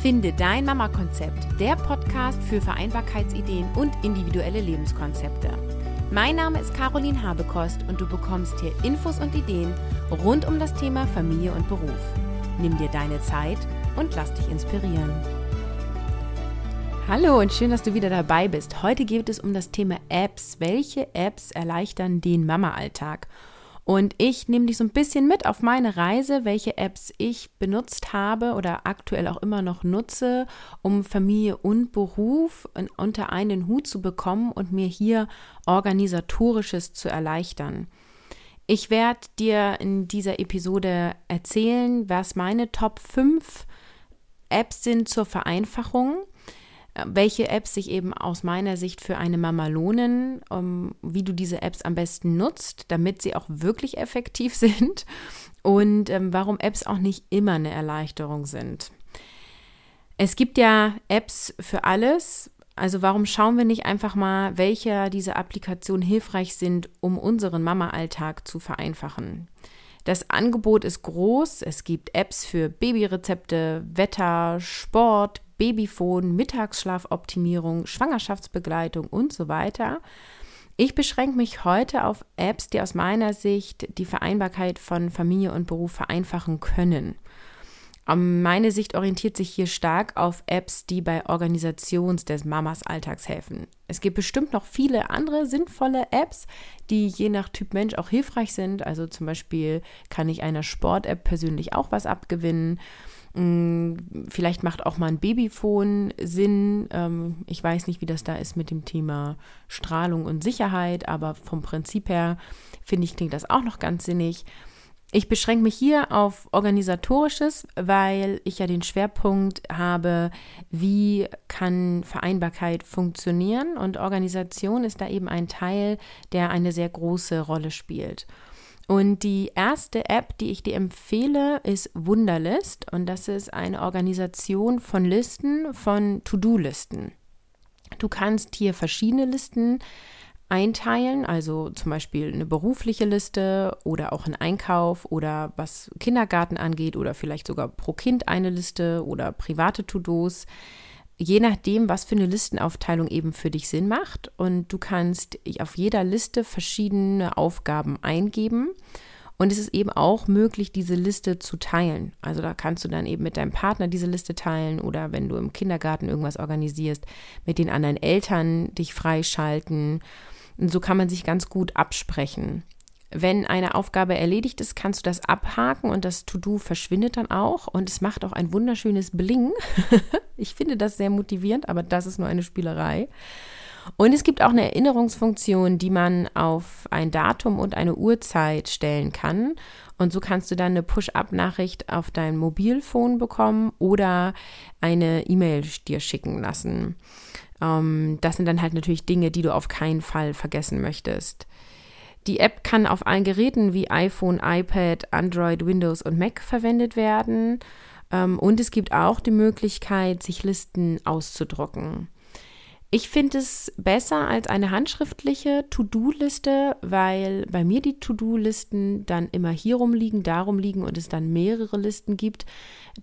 Finde dein Mama-Konzept, der Podcast für Vereinbarkeitsideen und individuelle Lebenskonzepte. Mein Name ist Caroline Habekost und du bekommst hier Infos und Ideen rund um das Thema Familie und Beruf. Nimm dir deine Zeit und lass dich inspirieren. Hallo und schön, dass du wieder dabei bist. Heute geht es um das Thema Apps. Welche Apps erleichtern den Mama-Alltag? Und ich nehme dich so ein bisschen mit auf meine Reise, welche Apps ich benutzt habe oder aktuell auch immer noch nutze, um Familie und Beruf unter einen Hut zu bekommen und mir hier organisatorisches zu erleichtern. Ich werde dir in dieser Episode erzählen, was meine Top 5 Apps sind zur Vereinfachung welche Apps sich eben aus meiner Sicht für eine Mama lohnen, um, wie du diese Apps am besten nutzt, damit sie auch wirklich effektiv sind und ähm, warum Apps auch nicht immer eine Erleichterung sind. Es gibt ja Apps für alles. Also warum schauen wir nicht einfach mal, welche dieser Applikationen hilfreich sind, um unseren Mama-Alltag zu vereinfachen? Das Angebot ist groß. Es gibt Apps für Babyrezepte, Wetter, Sport, Babyphone, Mittagsschlafoptimierung, Schwangerschaftsbegleitung und so weiter. Ich beschränke mich heute auf Apps, die aus meiner Sicht die Vereinbarkeit von Familie und Beruf vereinfachen können. Meine Sicht orientiert sich hier stark auf Apps, die bei Organisations des Mamas Alltags helfen. Es gibt bestimmt noch viele andere sinnvolle Apps, die je nach Typ Mensch auch hilfreich sind. Also zum Beispiel kann ich einer Sport-App persönlich auch was abgewinnen. Mm, vielleicht macht auch mal ein Babyphone Sinn. Ähm, ich weiß nicht, wie das da ist mit dem Thema Strahlung und Sicherheit, aber vom Prinzip her finde ich, klingt das auch noch ganz sinnig. Ich beschränke mich hier auf organisatorisches, weil ich ja den Schwerpunkt habe, wie kann Vereinbarkeit funktionieren und Organisation ist da eben ein Teil, der eine sehr große Rolle spielt. Und die erste App, die ich dir empfehle, ist Wunderlist. Und das ist eine Organisation von Listen, von To-Do-Listen. Du kannst hier verschiedene Listen einteilen, also zum Beispiel eine berufliche Liste oder auch einen Einkauf oder was Kindergarten angeht oder vielleicht sogar pro Kind eine Liste oder private To-Dos je nachdem, was für eine Listenaufteilung eben für dich Sinn macht. Und du kannst auf jeder Liste verschiedene Aufgaben eingeben. Und es ist eben auch möglich, diese Liste zu teilen. Also da kannst du dann eben mit deinem Partner diese Liste teilen oder wenn du im Kindergarten irgendwas organisierst, mit den anderen Eltern dich freischalten. Und so kann man sich ganz gut absprechen. Wenn eine Aufgabe erledigt ist, kannst du das abhaken und das To-Do verschwindet dann auch und es macht auch ein wunderschönes Bling. ich finde das sehr motivierend, aber das ist nur eine Spielerei. Und es gibt auch eine Erinnerungsfunktion, die man auf ein Datum und eine Uhrzeit stellen kann. Und so kannst du dann eine Push-up-Nachricht auf dein Mobilfon bekommen oder eine E-Mail dir schicken lassen. Ähm, das sind dann halt natürlich Dinge, die du auf keinen Fall vergessen möchtest. Die App kann auf allen Geräten wie iPhone, iPad, Android, Windows und Mac verwendet werden. Ähm, und es gibt auch die Möglichkeit, sich Listen auszudrucken. Ich finde es besser als eine handschriftliche To-Do-Liste, weil bei mir die To-Do-Listen dann immer hier rumliegen, darum liegen und es dann mehrere Listen gibt.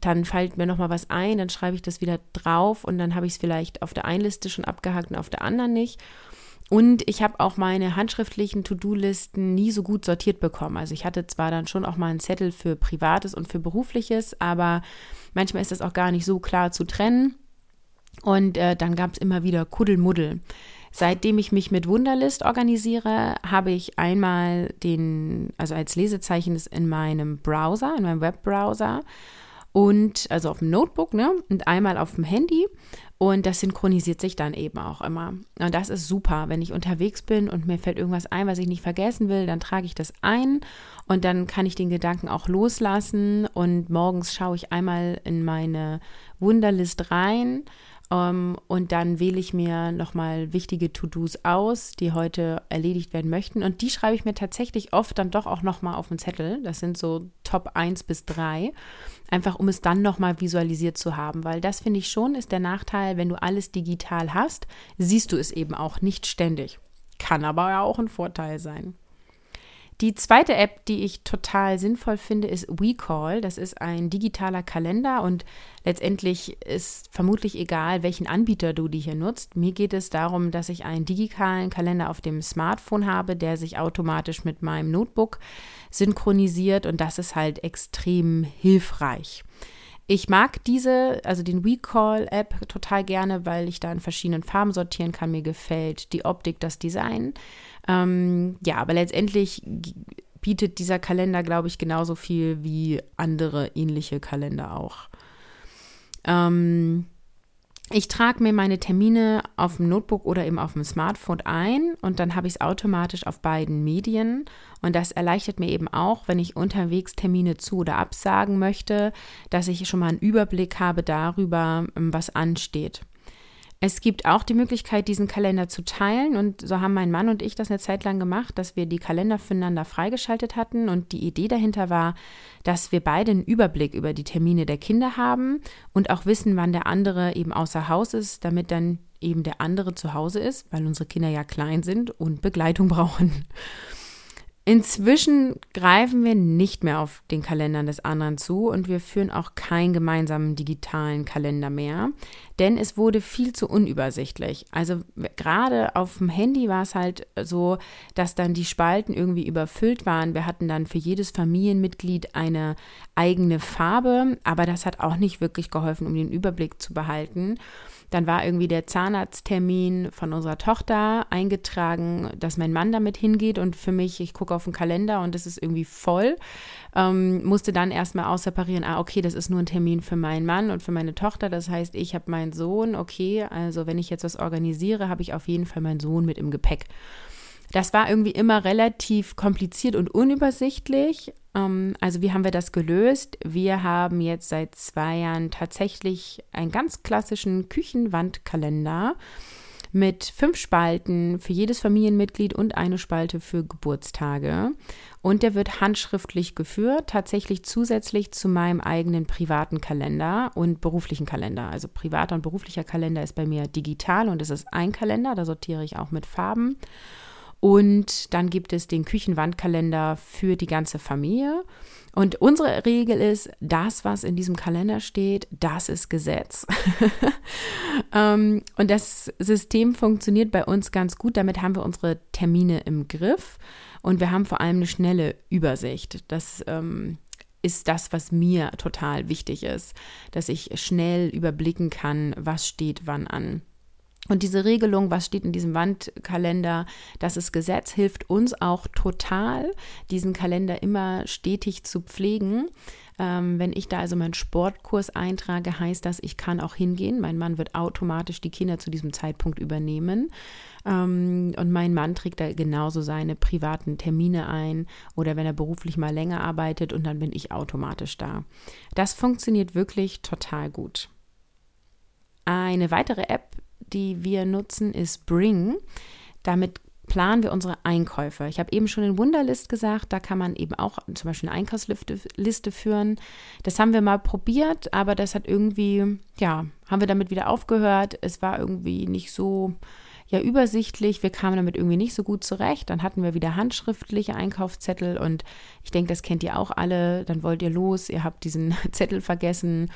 Dann fällt mir nochmal was ein, dann schreibe ich das wieder drauf und dann habe ich es vielleicht auf der einen Liste schon abgehakt und auf der anderen nicht. Und ich habe auch meine handschriftlichen To-Do-Listen nie so gut sortiert bekommen. Also ich hatte zwar dann schon auch mal einen Zettel für Privates und für Berufliches, aber manchmal ist das auch gar nicht so klar zu trennen. Und äh, dann gab es immer wieder Kuddelmuddel. Seitdem ich mich mit Wunderlist organisiere, habe ich einmal den, also als Lesezeichen ist in meinem Browser, in meinem Webbrowser und also auf dem Notebook, ne? Und einmal auf dem Handy. Und das synchronisiert sich dann eben auch immer. Und das ist super. Wenn ich unterwegs bin und mir fällt irgendwas ein, was ich nicht vergessen will, dann trage ich das ein und dann kann ich den Gedanken auch loslassen. Und morgens schaue ich einmal in meine Wunderlist rein um, ähm, und dann wähle ich mir nochmal wichtige To-Dos aus, die heute erledigt werden möchten. Und die schreibe ich mir tatsächlich oft dann doch auch nochmal auf den Zettel. Das sind so Top 1 bis 3. Einfach um es dann nochmal visualisiert zu haben. Weil das finde ich schon ist der Nachteil, wenn du alles digital hast, siehst du es eben auch nicht ständig. Kann aber ja auch ein Vorteil sein. Die zweite App, die ich total sinnvoll finde, ist WeCall. Das ist ein digitaler Kalender und letztendlich ist vermutlich egal, welchen Anbieter du die hier nutzt. Mir geht es darum, dass ich einen digitalen Kalender auf dem Smartphone habe, der sich automatisch mit meinem Notebook synchronisiert und das ist halt extrem hilfreich. Ich mag diese, also den WeCall-App total gerne, weil ich da in verschiedenen Farben sortieren kann. Mir gefällt die Optik, das Design. Ähm, ja, aber letztendlich bietet dieser Kalender, glaube ich, genauso viel wie andere ähnliche Kalender auch. Ähm, ich trage mir meine Termine auf dem Notebook oder eben auf dem Smartphone ein und dann habe ich es automatisch auf beiden Medien. Und das erleichtert mir eben auch, wenn ich unterwegs Termine zu oder absagen möchte, dass ich schon mal einen Überblick habe darüber, was ansteht. Es gibt auch die Möglichkeit, diesen Kalender zu teilen. Und so haben mein Mann und ich das eine Zeit lang gemacht, dass wir die Kalender füreinander freigeschaltet hatten. Und die Idee dahinter war, dass wir beide einen Überblick über die Termine der Kinder haben und auch wissen, wann der andere eben außer Haus ist, damit dann eben der andere zu Hause ist, weil unsere Kinder ja klein sind und Begleitung brauchen. Inzwischen greifen wir nicht mehr auf den Kalendern des anderen zu und wir führen auch keinen gemeinsamen digitalen Kalender mehr, denn es wurde viel zu unübersichtlich. Also gerade auf dem Handy war es halt so, dass dann die Spalten irgendwie überfüllt waren. Wir hatten dann für jedes Familienmitglied eine eigene Farbe, aber das hat auch nicht wirklich geholfen, um den Überblick zu behalten. Dann war irgendwie der Zahnarzttermin von unserer Tochter eingetragen, dass mein Mann damit hingeht und für mich, ich gucke auf den Kalender und es ist irgendwie voll. Ähm, musste dann erstmal ausseparieren, ah, okay, das ist nur ein Termin für meinen Mann und für meine Tochter. Das heißt, ich habe meinen Sohn, okay, also wenn ich jetzt was organisiere, habe ich auf jeden Fall meinen Sohn mit im Gepäck. Das war irgendwie immer relativ kompliziert und unübersichtlich. Ähm, also wie haben wir das gelöst? Wir haben jetzt seit zwei Jahren tatsächlich einen ganz klassischen Küchenwandkalender mit fünf Spalten für jedes Familienmitglied und eine Spalte für Geburtstage. Und der wird handschriftlich geführt, tatsächlich zusätzlich zu meinem eigenen privaten Kalender und beruflichen Kalender. Also privater und beruflicher Kalender ist bei mir digital und es ist ein Kalender, da sortiere ich auch mit Farben. Und dann gibt es den Küchenwandkalender für die ganze Familie. Und unsere Regel ist, das, was in diesem Kalender steht, das ist Gesetz. ähm, und das System funktioniert bei uns ganz gut. Damit haben wir unsere Termine im Griff und wir haben vor allem eine schnelle Übersicht. Das ähm, ist das, was mir total wichtig ist, dass ich schnell überblicken kann, was steht wann an. Und diese Regelung, was steht in diesem Wandkalender, das ist Gesetz, hilft uns auch total, diesen Kalender immer stetig zu pflegen. Ähm, wenn ich da also meinen Sportkurs eintrage, heißt das, ich kann auch hingehen. Mein Mann wird automatisch die Kinder zu diesem Zeitpunkt übernehmen. Ähm, und mein Mann trägt da genauso seine privaten Termine ein oder wenn er beruflich mal länger arbeitet und dann bin ich automatisch da. Das funktioniert wirklich total gut. Eine weitere App die wir nutzen, ist Bring. Damit planen wir unsere Einkäufe. Ich habe eben schon in Wunderlist gesagt, da kann man eben auch zum Beispiel eine Einkaufsliste führen. Das haben wir mal probiert, aber das hat irgendwie, ja, haben wir damit wieder aufgehört. Es war irgendwie nicht so ja übersichtlich. Wir kamen damit irgendwie nicht so gut zurecht. Dann hatten wir wieder handschriftliche Einkaufszettel und ich denke, das kennt ihr auch alle. Dann wollt ihr los, ihr habt diesen Zettel vergessen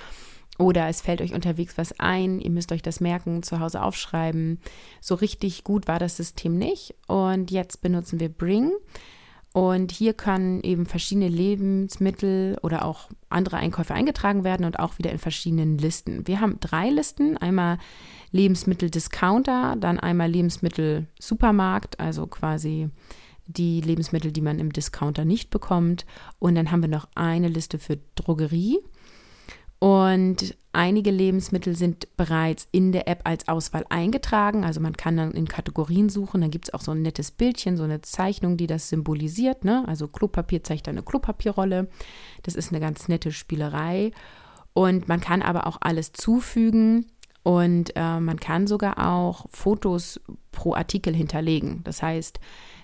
oder es fällt euch unterwegs was ein, ihr müsst euch das merken, zu Hause aufschreiben. So richtig gut war das System nicht. Und jetzt benutzen wir Bring. Und hier können eben verschiedene Lebensmittel oder auch andere Einkäufe eingetragen werden und auch wieder in verschiedenen Listen. Wir haben drei Listen. Einmal Lebensmittel-Discounter, dann einmal Lebensmittel-Supermarkt, also quasi die Lebensmittel, die man im Discounter nicht bekommt. Und dann haben wir noch eine Liste für Drogerie. Und einige Lebensmittel sind bereits in der App als Auswahl eingetragen. Also man kann dann in Kategorien suchen. Dann gibt es auch so ein nettes Bildchen, so eine Zeichnung, die das symbolisiert. Ne? Also Klopapier zeigt eine Klopapierrolle. Das ist eine ganz nette Spielerei. Und man kann aber auch alles zufügen. Und äh, man kann sogar auch Fotos pro Artikel hinterlegen. Das heißt,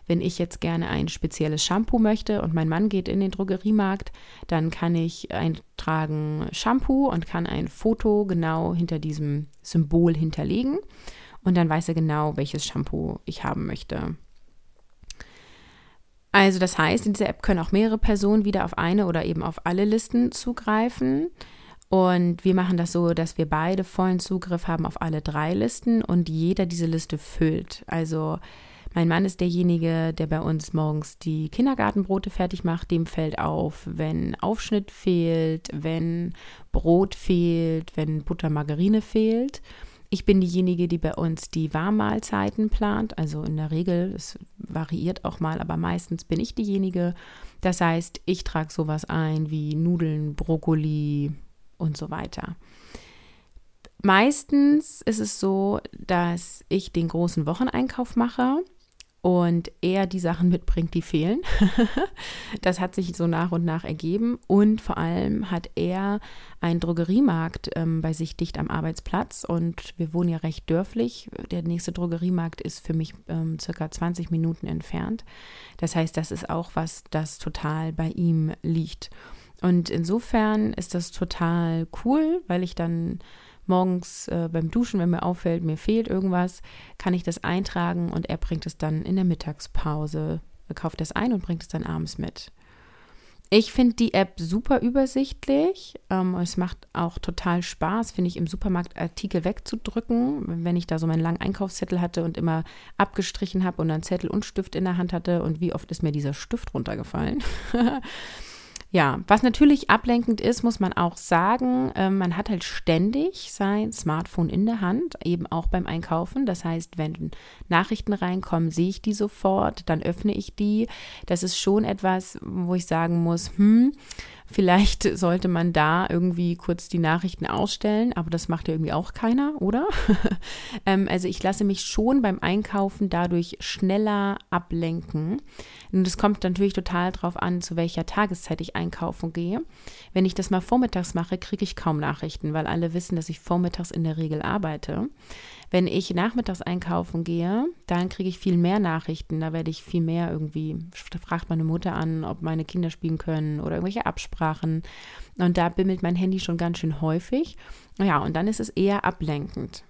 wenn ich jetzt gerne ein spezielles Shampoo möchte und mein Mann geht in den Drogeriemarkt, dann kann ich eintragen Shampoo und kann ein Foto genau hinter diesem Symbol hinterlegen. Und dann weiß er genau, welches Shampoo ich haben möchte. Also das heißt, in dieser App können auch mehrere Personen wieder auf eine oder eben auf alle Listen zugreifen. Und wir machen das so, dass wir beide vollen Zugriff haben auf alle drei Listen und jeder diese Liste füllt. Also mein Mann ist derjenige, der bei uns morgens die Kindergartenbrote fertig macht. Dem fällt auf, wenn Aufschnitt fehlt, wenn Brot fehlt, wenn Butter, Margarine fehlt. Ich bin diejenige, die bei uns die Warmmahlzeiten plant. Also in der Regel, es variiert auch mal, aber meistens bin ich diejenige. Das heißt, ich trage sowas ein wie Nudeln, Brokkoli und so weiter. Meistens ist es so, dass ich den großen Wocheneinkauf mache und er die Sachen mitbringt, die fehlen. das hat sich so nach und nach ergeben und vor allem hat er einen Drogeriemarkt ähm, bei sich dicht am Arbeitsplatz und wir wohnen ja recht dörflich. Der nächste Drogeriemarkt ist für mich ähm, circa 20 Minuten entfernt. Das heißt, das ist auch was, das total bei ihm liegt. Und insofern ist das total cool, weil ich dann morgens äh, beim Duschen, wenn mir auffällt, mir fehlt irgendwas, kann ich das eintragen und er bringt es dann in der Mittagspause, kauft das ein und bringt es dann abends mit. Ich finde die App super übersichtlich. Ähm, es macht auch total Spaß, finde ich, im Supermarkt Artikel wegzudrücken. Wenn ich da so meinen langen Einkaufszettel hatte und immer abgestrichen habe und dann Zettel und Stift in der Hand hatte und wie oft ist mir dieser Stift runtergefallen. Ja, was natürlich ablenkend ist, muss man auch sagen, äh, man hat halt ständig sein Smartphone in der Hand, eben auch beim Einkaufen. Das heißt, wenn Nachrichten reinkommen, sehe ich die sofort, dann öffne ich die. Das ist schon etwas, wo ich sagen muss, hm, Vielleicht sollte man da irgendwie kurz die Nachrichten ausstellen, aber das macht ja irgendwie auch keiner, oder? ähm, also ich lasse mich schon beim Einkaufen dadurch schneller ablenken. Und es kommt natürlich total darauf an, zu welcher Tageszeit ich einkaufen gehe. Wenn ich das mal vormittags mache, kriege ich kaum Nachrichten, weil alle wissen, dass ich vormittags in der Regel arbeite. Wenn ich nachmittags einkaufen gehe, dann kriege ich viel mehr Nachrichten. Da werde ich viel mehr irgendwie, fragt meine Mutter an, ob meine Kinder spielen können oder irgendwelche Absprachen. Und da bimmelt mein Handy schon ganz schön häufig. Ja, und dann ist es eher ablenkend.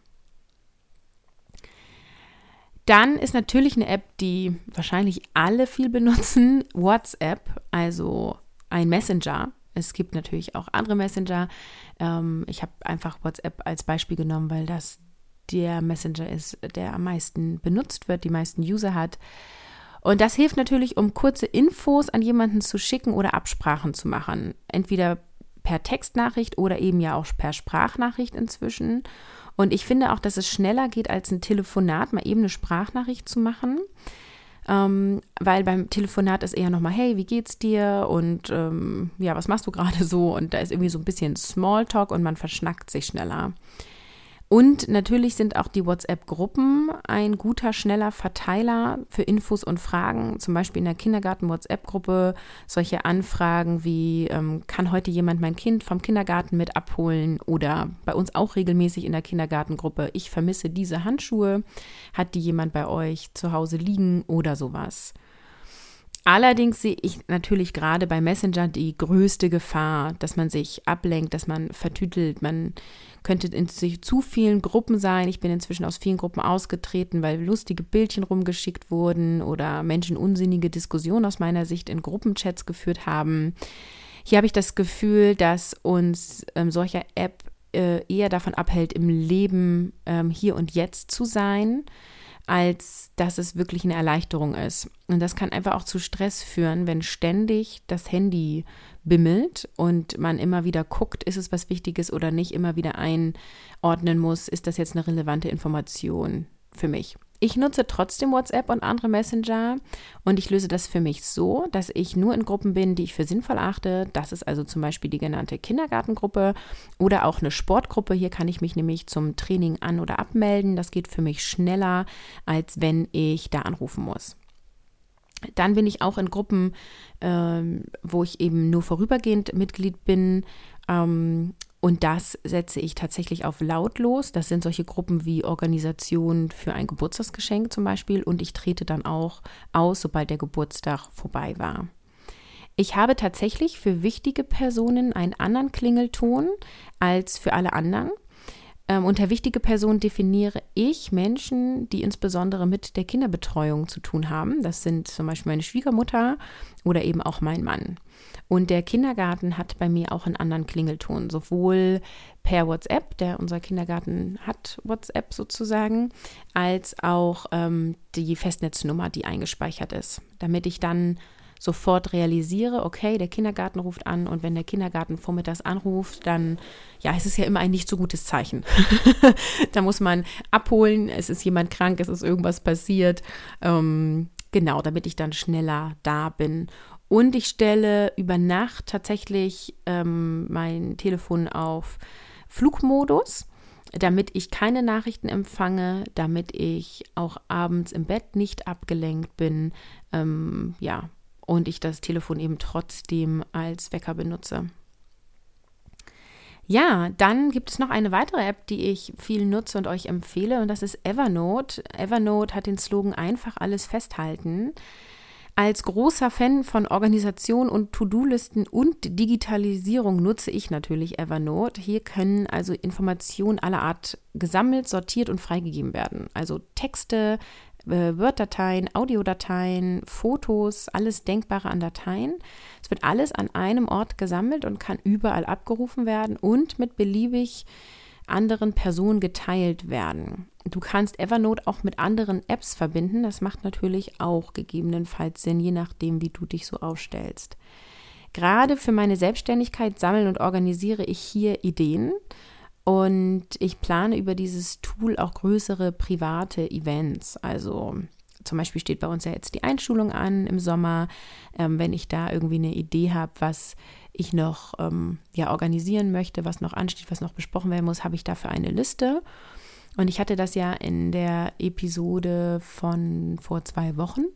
Dann ist natürlich eine App, die wahrscheinlich alle viel benutzen, WhatsApp, also ein Messenger. Es gibt natürlich auch andere Messenger. Ähm, ich habe einfach WhatsApp als Beispiel genommen, weil das der Messenger ist, der am meisten benutzt wird, die meisten User hat. Und das hilft natürlich, um kurze Infos an jemanden zu schicken oder Absprachen zu machen. Entweder per Textnachricht oder eben ja auch per Sprachnachricht inzwischen. Und ich finde auch, dass es schneller geht, als ein Telefonat mal eben eine Sprachnachricht zu machen. Ähm, weil beim Telefonat ist eher nochmal, hey, wie geht's dir? Und ähm, ja, was machst du gerade so? Und da ist irgendwie so ein bisschen Smalltalk und man verschnackt sich schneller. Und natürlich sind auch die WhatsApp-Gruppen ein guter, schneller Verteiler für Infos und Fragen. Zum Beispiel in der Kindergarten-WhatsApp-Gruppe solche Anfragen wie, ähm, kann heute jemand mein Kind vom Kindergarten mit abholen? Oder bei uns auch regelmäßig in der Kindergartengruppe, ich vermisse diese Handschuhe. Hat die jemand bei euch zu Hause liegen oder sowas? Allerdings sehe ich natürlich gerade bei Messenger die größte Gefahr, dass man sich ablenkt, dass man vertütelt. Man könnte in zu vielen Gruppen sein. Ich bin inzwischen aus vielen Gruppen ausgetreten, weil lustige Bildchen rumgeschickt wurden oder Menschen unsinnige Diskussionen aus meiner Sicht in Gruppenchats geführt haben. Hier habe ich das Gefühl, dass uns ähm, solcher App äh, eher davon abhält, im Leben ähm, hier und jetzt zu sein als dass es wirklich eine Erleichterung ist. Und das kann einfach auch zu Stress führen, wenn ständig das Handy bimmelt und man immer wieder guckt, ist es was Wichtiges oder nicht, immer wieder einordnen muss, ist das jetzt eine relevante Information für mich. Ich nutze trotzdem WhatsApp und andere Messenger und ich löse das für mich so, dass ich nur in Gruppen bin, die ich für sinnvoll achte. Das ist also zum Beispiel die genannte Kindergartengruppe oder auch eine Sportgruppe. Hier kann ich mich nämlich zum Training an- oder abmelden. Das geht für mich schneller, als wenn ich da anrufen muss. Dann bin ich auch in Gruppen, ähm, wo ich eben nur vorübergehend Mitglied bin. Ähm, und das setze ich tatsächlich auf lautlos. Das sind solche Gruppen wie Organisationen für ein Geburtstagsgeschenk zum Beispiel. Und ich trete dann auch aus, sobald der Geburtstag vorbei war. Ich habe tatsächlich für wichtige Personen einen anderen Klingelton als für alle anderen. Ähm, unter wichtige Person definiere ich Menschen, die insbesondere mit der Kinderbetreuung zu tun haben. Das sind zum Beispiel meine Schwiegermutter oder eben auch mein Mann. Und der Kindergarten hat bei mir auch einen anderen Klingelton, sowohl per WhatsApp, der unser Kindergarten hat WhatsApp sozusagen, als auch ähm, die Festnetznummer, die eingespeichert ist, damit ich dann sofort realisiere, okay, der Kindergarten ruft an und wenn der Kindergarten vormittags anruft, dann, ja, es ist ja immer ein nicht so gutes Zeichen. da muss man abholen, es ist jemand krank, es ist irgendwas passiert. Ähm, genau, damit ich dann schneller da bin. Und ich stelle über Nacht tatsächlich ähm, mein Telefon auf Flugmodus damit ich keine Nachrichten empfange, damit ich auch abends im Bett nicht abgelenkt bin. Ähm, ja, und ich das Telefon eben trotzdem als Wecker benutze. Ja, dann gibt es noch eine weitere App, die ich viel nutze und euch empfehle, und das ist Evernote. Evernote hat den Slogan einfach alles festhalten. Als großer Fan von Organisation und To-Do-Listen und Digitalisierung nutze ich natürlich Evernote. Hier können also Informationen aller Art gesammelt, sortiert und freigegeben werden. Also Texte, äh, Word-Dateien, Audiodateien, Fotos, alles Denkbare an Dateien. Es wird alles an einem Ort gesammelt und kann überall abgerufen werden und mit beliebig anderen Personen geteilt werden. Du kannst Evernote auch mit anderen Apps verbinden. Das macht natürlich auch gegebenenfalls Sinn, je nachdem, wie du dich so aufstellst. Gerade für meine Selbstständigkeit sammeln und organisiere ich hier Ideen und ich plane über dieses Tool auch größere private Events. Also zum Beispiel steht bei uns ja jetzt die Einschulung an im Sommer. Ähm, wenn ich da irgendwie eine Idee habe, was ich noch ähm, ja, organisieren möchte, was noch ansteht, was noch besprochen werden muss, habe ich dafür eine Liste. Und ich hatte das ja in der Episode von vor zwei Wochen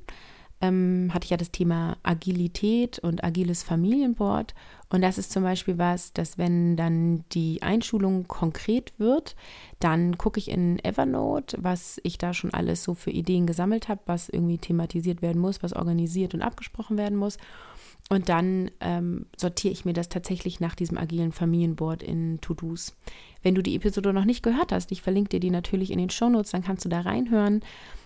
ähm, hatte ich ja das Thema Agilität und agiles Familienboard. Und das ist zum Beispiel was, dass wenn dann die Einschulung konkret wird, dann gucke ich in Evernote, was ich da schon alles so für Ideen gesammelt habe, was irgendwie thematisiert werden muss, was organisiert und abgesprochen werden muss. Und dann ähm, sortiere ich mir das tatsächlich nach diesem agilen Familienboard in To-Dos. Wenn du die Episode noch nicht gehört hast, ich verlinke dir die natürlich in den Shownotes, dann kannst du da reinhören.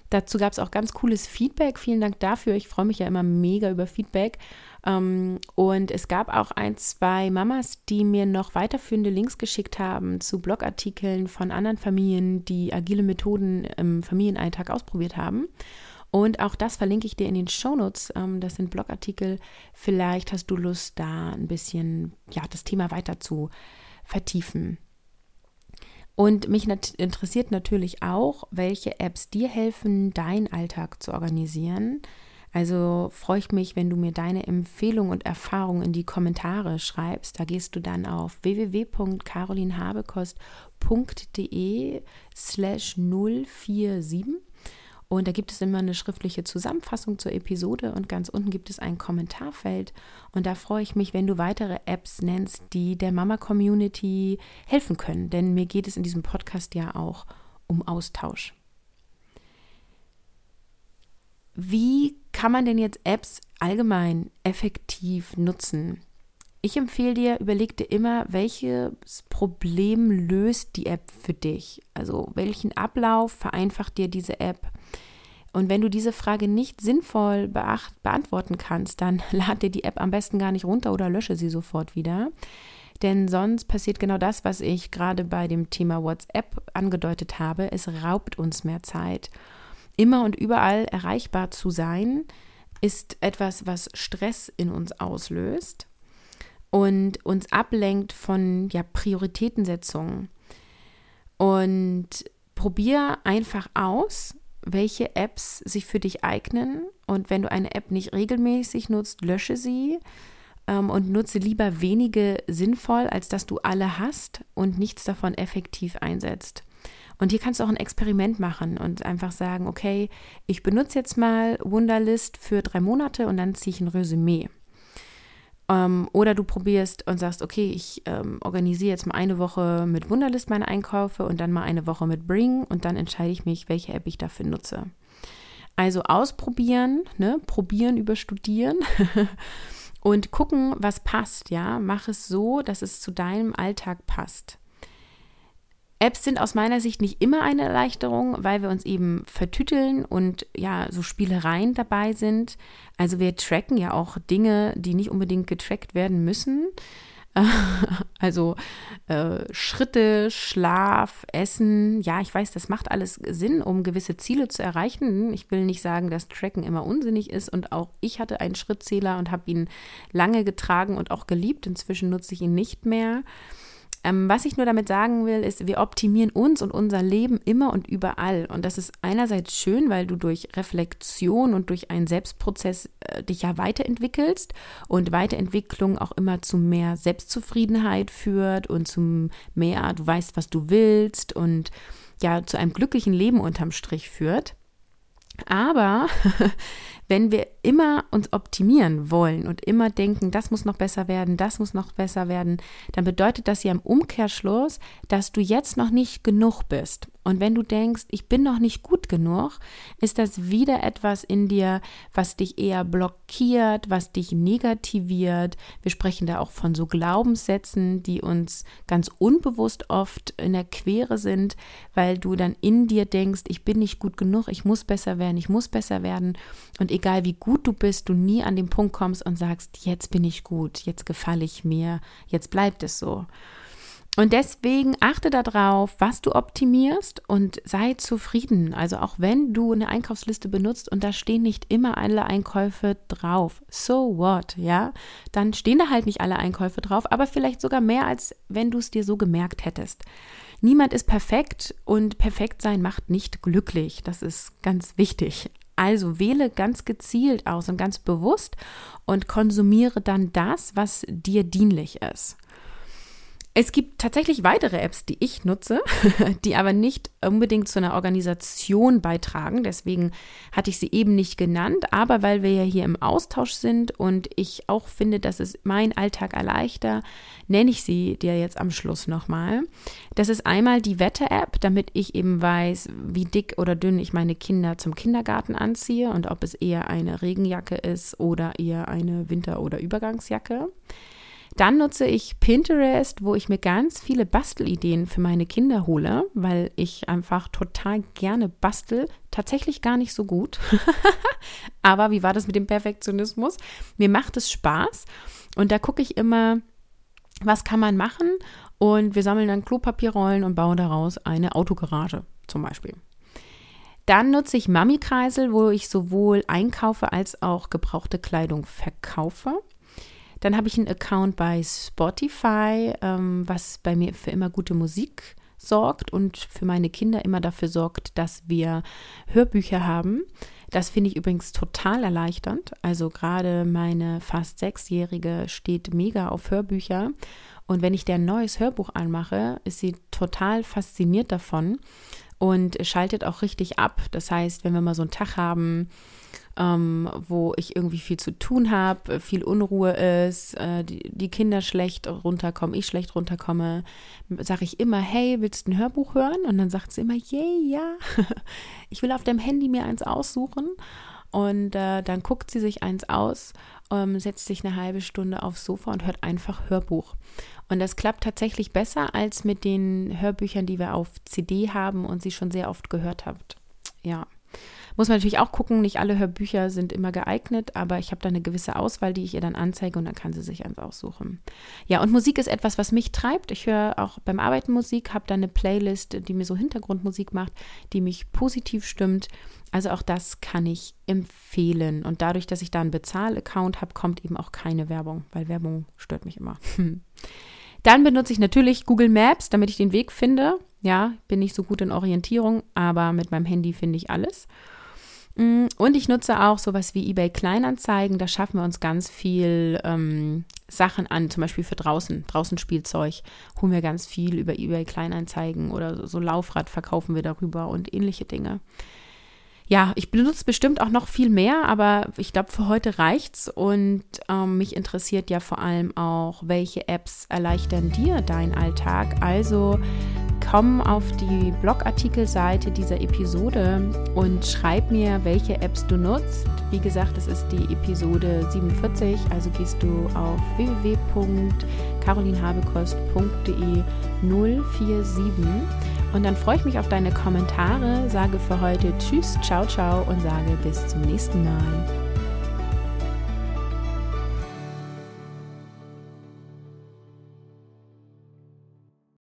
Dazu gab es auch ganz cooles Feedback. Vielen Dank dafür. Ich freue mich ja immer mega über Feedback. Ähm, und es gab auch ein, zwei Mamas, die mir noch weiterführende Links geschickt haben zu Blogartikeln von anderen Familien, die agile Methoden im Familienalltag ausprobiert haben. Und auch das verlinke ich dir in den Shownotes. Ähm, das sind Blogartikel. Vielleicht hast du Lust, da ein bisschen ja, das Thema weiter zu vertiefen. Und mich nat interessiert natürlich auch, welche Apps dir helfen, deinen Alltag zu organisieren. Also freue ich mich, wenn du mir deine Empfehlungen und Erfahrungen in die Kommentare schreibst. Da gehst du dann auf www.carolinhabekost.de slash 047 und da gibt es immer eine schriftliche Zusammenfassung zur Episode und ganz unten gibt es ein Kommentarfeld. Und da freue ich mich, wenn du weitere Apps nennst, die der Mama-Community helfen können. Denn mir geht es in diesem Podcast ja auch um Austausch. Wie kann man denn jetzt Apps allgemein effektiv nutzen? Ich empfehle dir, überleg dir immer, welches Problem löst die App für dich? Also welchen Ablauf vereinfacht dir diese App? Und wenn du diese Frage nicht sinnvoll beantworten kannst, dann lad dir die App am besten gar nicht runter oder lösche sie sofort wieder. Denn sonst passiert genau das, was ich gerade bei dem Thema WhatsApp angedeutet habe. Es raubt uns mehr Zeit. Immer und überall erreichbar zu sein, ist etwas, was Stress in uns auslöst und uns ablenkt von ja, Prioritätensetzung. Und probier einfach aus, welche Apps sich für dich eignen. Und wenn du eine App nicht regelmäßig nutzt, lösche sie ähm, und nutze lieber wenige sinnvoll, als dass du alle hast und nichts davon effektiv einsetzt. Und hier kannst du auch ein Experiment machen und einfach sagen, okay, ich benutze jetzt mal Wunderlist für drei Monate und dann ziehe ich ein Resümee. Ähm, oder du probierst und sagst, okay, ich ähm, organisiere jetzt mal eine Woche mit Wunderlist meine Einkäufe und dann mal eine Woche mit Bring und dann entscheide ich mich, welche App ich dafür nutze. Also ausprobieren, ne? probieren über studieren und gucken, was passt, ja. Mach es so, dass es zu deinem Alltag passt. Apps sind aus meiner Sicht nicht immer eine Erleichterung, weil wir uns eben vertüteln und ja, so Spielereien dabei sind. Also wir tracken ja auch Dinge, die nicht unbedingt getrackt werden müssen. Also äh, Schritte, Schlaf, Essen, ja, ich weiß, das macht alles Sinn, um gewisse Ziele zu erreichen. Ich will nicht sagen, dass Tracken immer unsinnig ist und auch ich hatte einen Schrittzähler und habe ihn lange getragen und auch geliebt. Inzwischen nutze ich ihn nicht mehr. Ähm, was ich nur damit sagen will, ist, wir optimieren uns und unser Leben immer und überall. Und das ist einerseits schön, weil du durch Reflexion und durch einen Selbstprozess äh, dich ja weiterentwickelst und Weiterentwicklung auch immer zu mehr Selbstzufriedenheit führt und zu mehr, du weißt, was du willst und ja, zu einem glücklichen Leben unterm Strich führt. Aber wenn wir immer uns optimieren wollen und immer denken, das muss noch besser werden, das muss noch besser werden, dann bedeutet das ja im Umkehrschluss, dass du jetzt noch nicht genug bist. Und wenn du denkst, ich bin noch nicht gut genug, ist das wieder etwas in dir, was dich eher blockiert, was dich negativiert. Wir sprechen da auch von so Glaubenssätzen, die uns ganz unbewusst oft in der Quere sind, weil du dann in dir denkst, ich bin nicht gut genug, ich muss besser werden, ich muss besser werden. Und egal wie gut du bist, du nie an den Punkt kommst und sagst, jetzt bin ich gut, jetzt gefalle ich mir, jetzt bleibt es so. Und deswegen achte darauf, was du optimierst und sei zufrieden. Also auch wenn du eine Einkaufsliste benutzt und da stehen nicht immer alle Einkäufe drauf. So what, ja? Dann stehen da halt nicht alle Einkäufe drauf, aber vielleicht sogar mehr, als wenn du es dir so gemerkt hättest. Niemand ist perfekt und perfekt sein macht nicht glücklich. Das ist ganz wichtig. Also wähle ganz gezielt aus und ganz bewusst und konsumiere dann das, was dir dienlich ist. Es gibt tatsächlich weitere Apps, die ich nutze, die aber nicht unbedingt zu einer Organisation beitragen. Deswegen hatte ich sie eben nicht genannt. Aber weil wir ja hier im Austausch sind und ich auch finde, dass es meinen Alltag erleichtert, nenne ich sie dir jetzt am Schluss nochmal. Das ist einmal die Wetter-App, damit ich eben weiß, wie dick oder dünn ich meine Kinder zum Kindergarten anziehe und ob es eher eine Regenjacke ist oder eher eine Winter- oder Übergangsjacke. Dann nutze ich Pinterest, wo ich mir ganz viele Bastelideen für meine Kinder hole, weil ich einfach total gerne bastel. Tatsächlich gar nicht so gut. Aber wie war das mit dem Perfektionismus? Mir macht es Spaß und da gucke ich immer, was kann man machen? Und wir sammeln dann Klopapierrollen und bauen daraus eine Autogarage zum Beispiel. Dann nutze ich Mami-Kreisel, wo ich sowohl einkaufe als auch gebrauchte Kleidung verkaufe. Dann habe ich einen Account bei Spotify, ähm, was bei mir für immer gute Musik sorgt und für meine Kinder immer dafür sorgt, dass wir Hörbücher haben. Das finde ich übrigens total erleichternd. Also gerade meine fast sechsjährige steht mega auf Hörbücher. Und wenn ich der ein neues Hörbuch anmache, ist sie total fasziniert davon und schaltet auch richtig ab. Das heißt, wenn wir mal so einen Tag haben, ähm, wo ich irgendwie viel zu tun habe, viel Unruhe ist, äh, die, die, Kinder schlecht runterkommen, ich schlecht runterkomme, sage ich immer, hey, willst du ein Hörbuch hören? Und dann sagt sie immer, yay, yeah, ja, ich will auf dem Handy mir eins aussuchen. Und äh, dann guckt sie sich eins aus, ähm, setzt sich eine halbe Stunde aufs Sofa und hört einfach Hörbuch. Und das klappt tatsächlich besser als mit den Hörbüchern, die wir auf CD haben und sie schon sehr oft gehört habt. Ja. Muss man natürlich auch gucken, nicht alle Hörbücher sind immer geeignet, aber ich habe da eine gewisse Auswahl, die ich ihr dann anzeige und dann kann sie sich eins aussuchen. Ja, und Musik ist etwas, was mich treibt. Ich höre auch beim Arbeiten Musik, habe da eine Playlist, die mir so Hintergrundmusik macht, die mich positiv stimmt. Also auch das kann ich empfehlen. Und dadurch, dass ich da einen Bezahl-Account habe, kommt eben auch keine Werbung, weil Werbung stört mich immer. Dann benutze ich natürlich Google Maps, damit ich den Weg finde. Ja, bin nicht so gut in Orientierung, aber mit meinem Handy finde ich alles. Mm, und ich nutze auch sowas wie eBay Kleinanzeigen. Da schaffen wir uns ganz viel ähm, Sachen an, zum Beispiel für draußen, draußen Spielzeug. Holen wir ganz viel über eBay Kleinanzeigen oder so Laufrad verkaufen wir darüber und ähnliche Dinge. Ja, ich benutze bestimmt auch noch viel mehr, aber ich glaube, für heute reicht's. Und ähm, mich interessiert ja vor allem auch, welche Apps erleichtern dir deinen Alltag. Also komm auf die Blogartikelseite dieser Episode und schreib mir, welche Apps du nutzt. Wie gesagt, es ist die Episode 47, also gehst du auf www.carolinhabekost.de 047. Und dann freue ich mich auf deine Kommentare, sage für heute Tschüss, ciao, ciao und sage bis zum nächsten Mal.